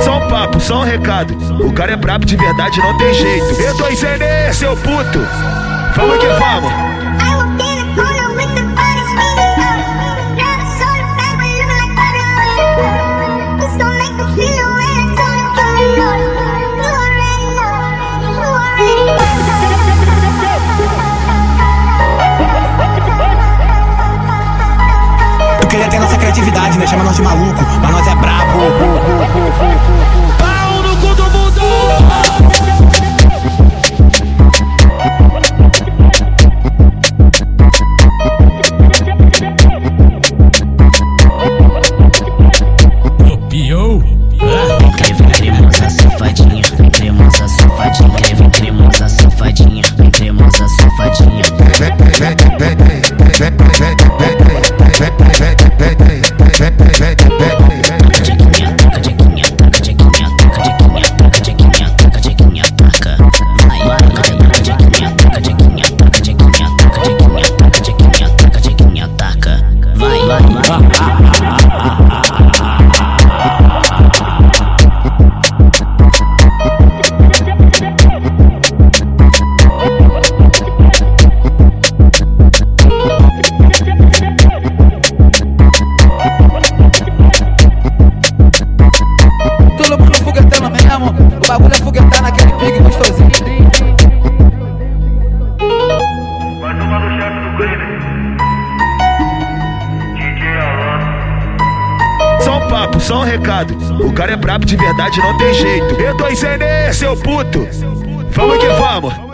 Só um papo, só um recado. O cara é brabo de verdade, não tem jeito. Eu tô em seu puto. Vamos que vamos. Criatividade, né? Chama nós de maluco, mas nós é brabo. Mesmo. O bagulho é foguetar naquele pique gostosinho. Vai tomar no chefe do crime. DJ Alan. Só um papo, só um recado. O cara é brabo de verdade, não tem jeito. Eu tô em seu puto. Vamos que vamos.